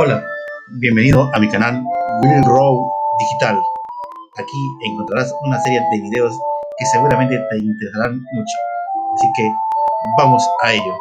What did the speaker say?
Hola, bienvenido a mi canal Will Row Digital. Aquí encontrarás una serie de videos que seguramente te interesarán mucho. Así que vamos a ello.